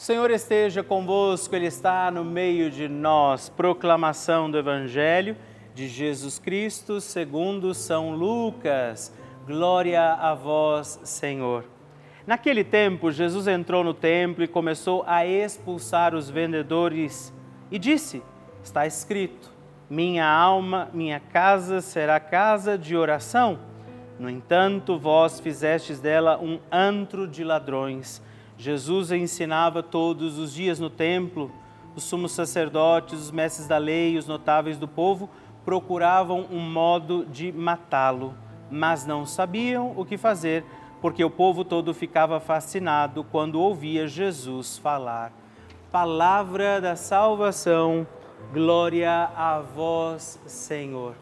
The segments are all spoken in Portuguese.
O Senhor esteja convosco, Ele está no meio de nós. Proclamação do Evangelho de Jesus Cristo segundo São Lucas. Glória a vós, Senhor. Naquele tempo, Jesus entrou no templo e começou a expulsar os vendedores e disse: Está escrito: Minha alma, minha casa será casa de oração. No entanto, vós fizestes dela um antro de ladrões. Jesus ensinava todos os dias no templo. Os sumos sacerdotes, os mestres da lei os notáveis do povo procuravam um modo de matá-lo, mas não sabiam o que fazer, porque o povo todo ficava fascinado quando ouvia Jesus falar. Palavra da salvação, glória a vós, Senhor.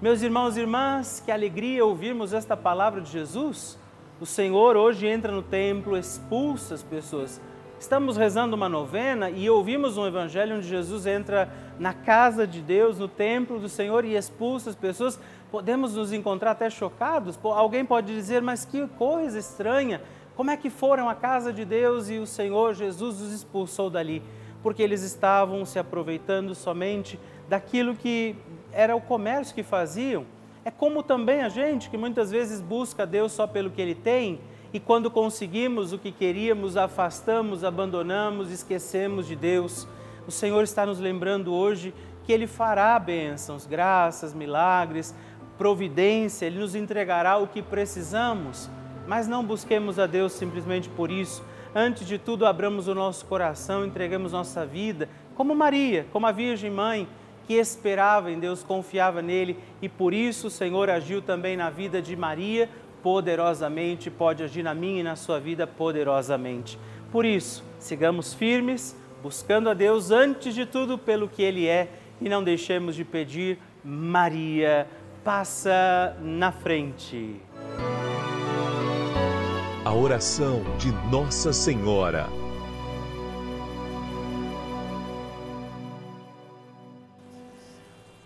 Meus irmãos e irmãs, que alegria ouvirmos esta palavra de Jesus o Senhor hoje entra no templo, expulsa as pessoas. Estamos rezando uma novena e ouvimos um evangelho onde Jesus entra na casa de Deus, no templo do Senhor e expulsa as pessoas. Podemos nos encontrar até chocados. Alguém pode dizer, mas que coisa estranha. Como é que foram à casa de Deus e o Senhor Jesus os expulsou dali? Porque eles estavam se aproveitando somente daquilo que era o comércio que faziam é como também a gente que muitas vezes busca Deus só pelo que Ele tem e quando conseguimos o que queríamos, afastamos, abandonamos, esquecemos de Deus. O Senhor está nos lembrando hoje que Ele fará bênçãos, graças, milagres, providência, Ele nos entregará o que precisamos, mas não busquemos a Deus simplesmente por isso. Antes de tudo, abramos o nosso coração, entregamos nossa vida, como Maria, como a Virgem Mãe que esperava em Deus, confiava nele e por isso o Senhor agiu também na vida de Maria poderosamente, pode agir na minha e na sua vida poderosamente. Por isso, sigamos firmes, buscando a Deus antes de tudo pelo que Ele é e não deixemos de pedir Maria passa na frente. A oração de Nossa Senhora.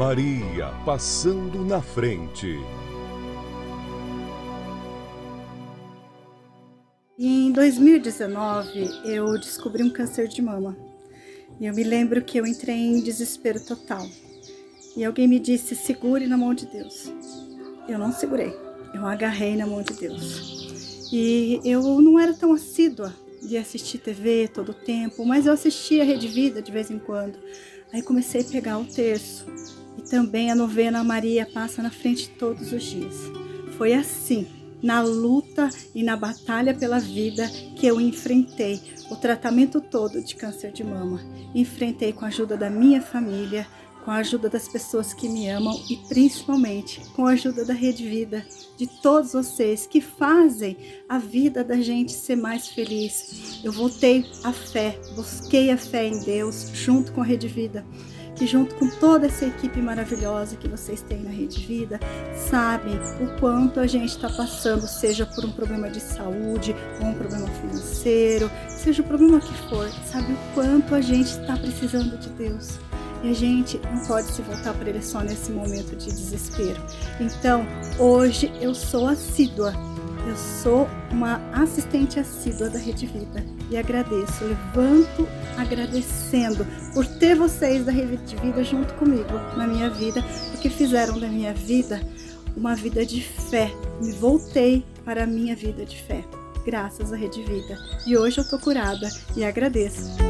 Maria passando na frente. Em 2019, eu descobri um câncer de mama. E eu me lembro que eu entrei em desespero total. E alguém me disse: segure na mão de Deus. Eu não segurei, eu agarrei na mão de Deus. E eu não era tão assídua de assistir TV todo o tempo, mas eu assistia a Rede Vida de vez em quando. Aí comecei a pegar o terço e também a novena Maria passa na frente todos os dias. Foi assim, na luta e na batalha pela vida, que eu enfrentei o tratamento todo de câncer de mama. Enfrentei com a ajuda da minha família, com a ajuda das pessoas que me amam e principalmente com a ajuda da Rede Vida, de todos vocês que fazem a vida da gente ser mais feliz. Eu voltei à fé, busquei a fé em Deus junto com a Rede Vida que junto com toda essa equipe maravilhosa que vocês têm na Rede Vida, sabem o quanto a gente está passando, seja por um problema de saúde ou um problema financeiro, seja o problema que for, sabe o quanto a gente está precisando de Deus. E a gente não pode se voltar para Ele só nesse momento de desespero. Então, hoje eu sou assídua eu sou uma assistente assídua da Rede Vida e agradeço, levanto agradecendo por ter vocês da Rede Vida junto comigo na minha vida, porque fizeram da minha vida uma vida de fé. Me voltei para a minha vida de fé, graças à Rede Vida. E hoje eu tô curada e agradeço.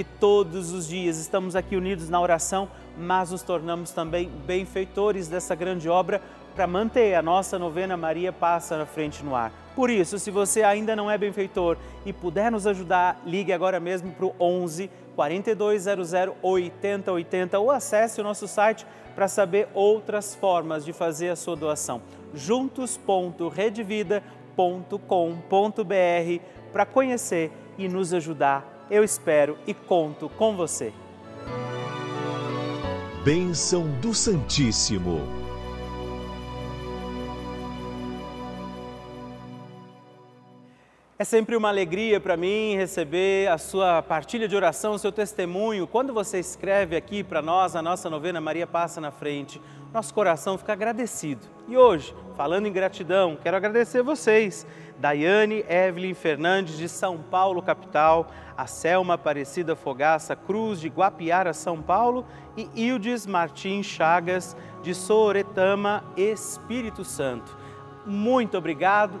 que todos os dias estamos aqui unidos na oração, mas nos tornamos também benfeitores dessa grande obra para manter a nossa novena Maria Passa na Frente no Ar. Por isso, se você ainda não é benfeitor e puder nos ajudar, ligue agora mesmo para o 11 4200 8080 ou acesse o nosso site para saber outras formas de fazer a sua doação juntos.redvida.com.br para conhecer e nos ajudar. Eu espero e conto com você. Bênção do Santíssimo. É sempre uma alegria para mim receber a sua partilha de oração, o seu testemunho. Quando você escreve aqui para nós, a nossa novena Maria Passa na Frente, nosso coração fica agradecido. E hoje, falando em gratidão, quero agradecer vocês, Daiane Evelyn Fernandes, de São Paulo, capital, a Selma Aparecida Fogaça Cruz, de Guapiara, São Paulo, e Ildes Martins Chagas, de Soretama, Espírito Santo. Muito obrigado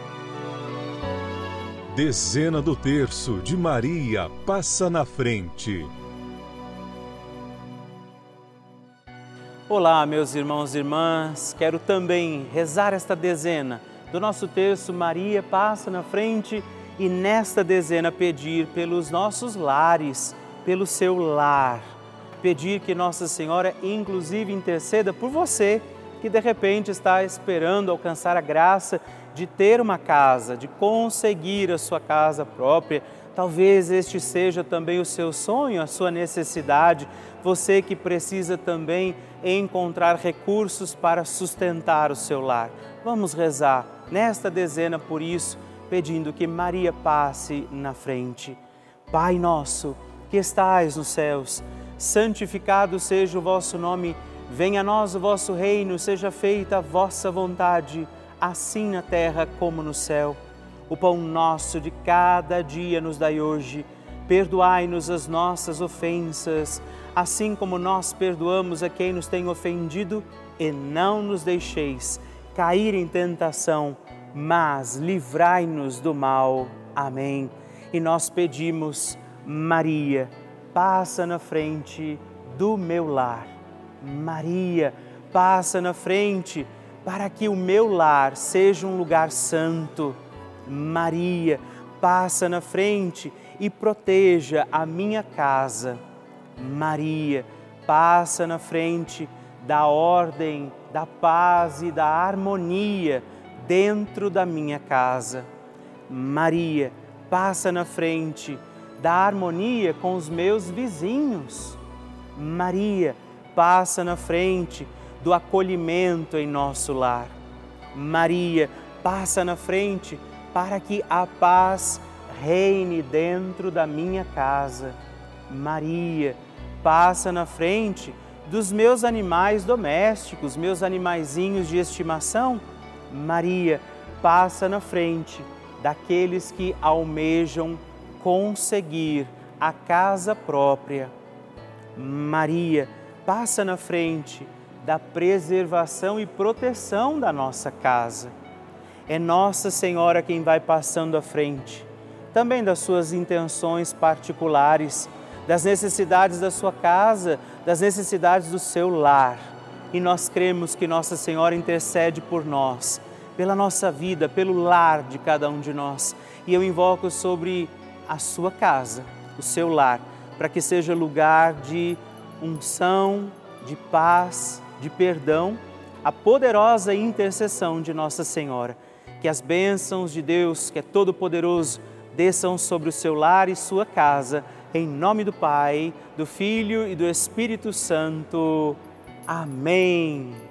Dezena do terço de Maria passa na frente. Olá, meus irmãos e irmãs, quero também rezar esta dezena do nosso terço Maria passa na frente e nesta dezena pedir pelos nossos lares, pelo seu lar. Pedir que Nossa Senhora, inclusive, interceda por você que de repente está esperando alcançar a graça de ter uma casa, de conseguir a sua casa própria. Talvez este seja também o seu sonho, a sua necessidade. Você que precisa também encontrar recursos para sustentar o seu lar. Vamos rezar nesta dezena por isso, pedindo que Maria passe na frente. Pai nosso, que estais nos céus, santificado seja o vosso nome, venha a nós o vosso reino, seja feita a vossa vontade, assim na terra como no céu. O pão nosso de cada dia nos dai hoje. Perdoai-nos as nossas ofensas, assim como nós perdoamos a quem nos tem ofendido, e não nos deixeis cair em tentação, mas livrai-nos do mal. Amém. E nós pedimos, Maria, passa na frente do meu lar. Maria, passa na frente para que o meu lar seja um lugar santo. Maria, passa na frente e proteja a minha casa. Maria, passa na frente da ordem da paz e da harmonia dentro da minha casa. Maria, passa na frente da harmonia com os meus vizinhos. Maria, passa na frente do acolhimento em nosso lar. Maria, passa na frente para que a paz reine dentro da minha casa. Maria, passa na frente dos meus animais domésticos, meus animaizinhos de estimação, Maria passa na frente daqueles que almejam conseguir a casa própria. Maria passa na frente da preservação e proteção da nossa casa. É Nossa Senhora quem vai passando à frente, também das suas intenções particulares das necessidades da sua casa, das necessidades do seu lar. E nós cremos que Nossa Senhora intercede por nós, pela nossa vida, pelo lar de cada um de nós. E eu invoco sobre a sua casa, o seu lar, para que seja lugar de unção, de paz, de perdão, a poderosa intercessão de Nossa Senhora. Que as bênçãos de Deus, que é todo-poderoso, desçam sobre o seu lar e sua casa em nome do Pai, do Filho e do Espírito Santo. Amém.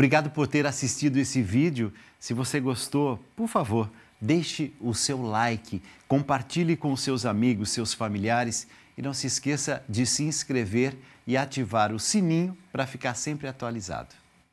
Obrigado por ter assistido esse vídeo. Se você gostou, por favor, deixe o seu like, compartilhe com seus amigos, seus familiares e não se esqueça de se inscrever e ativar o sininho para ficar sempre atualizado.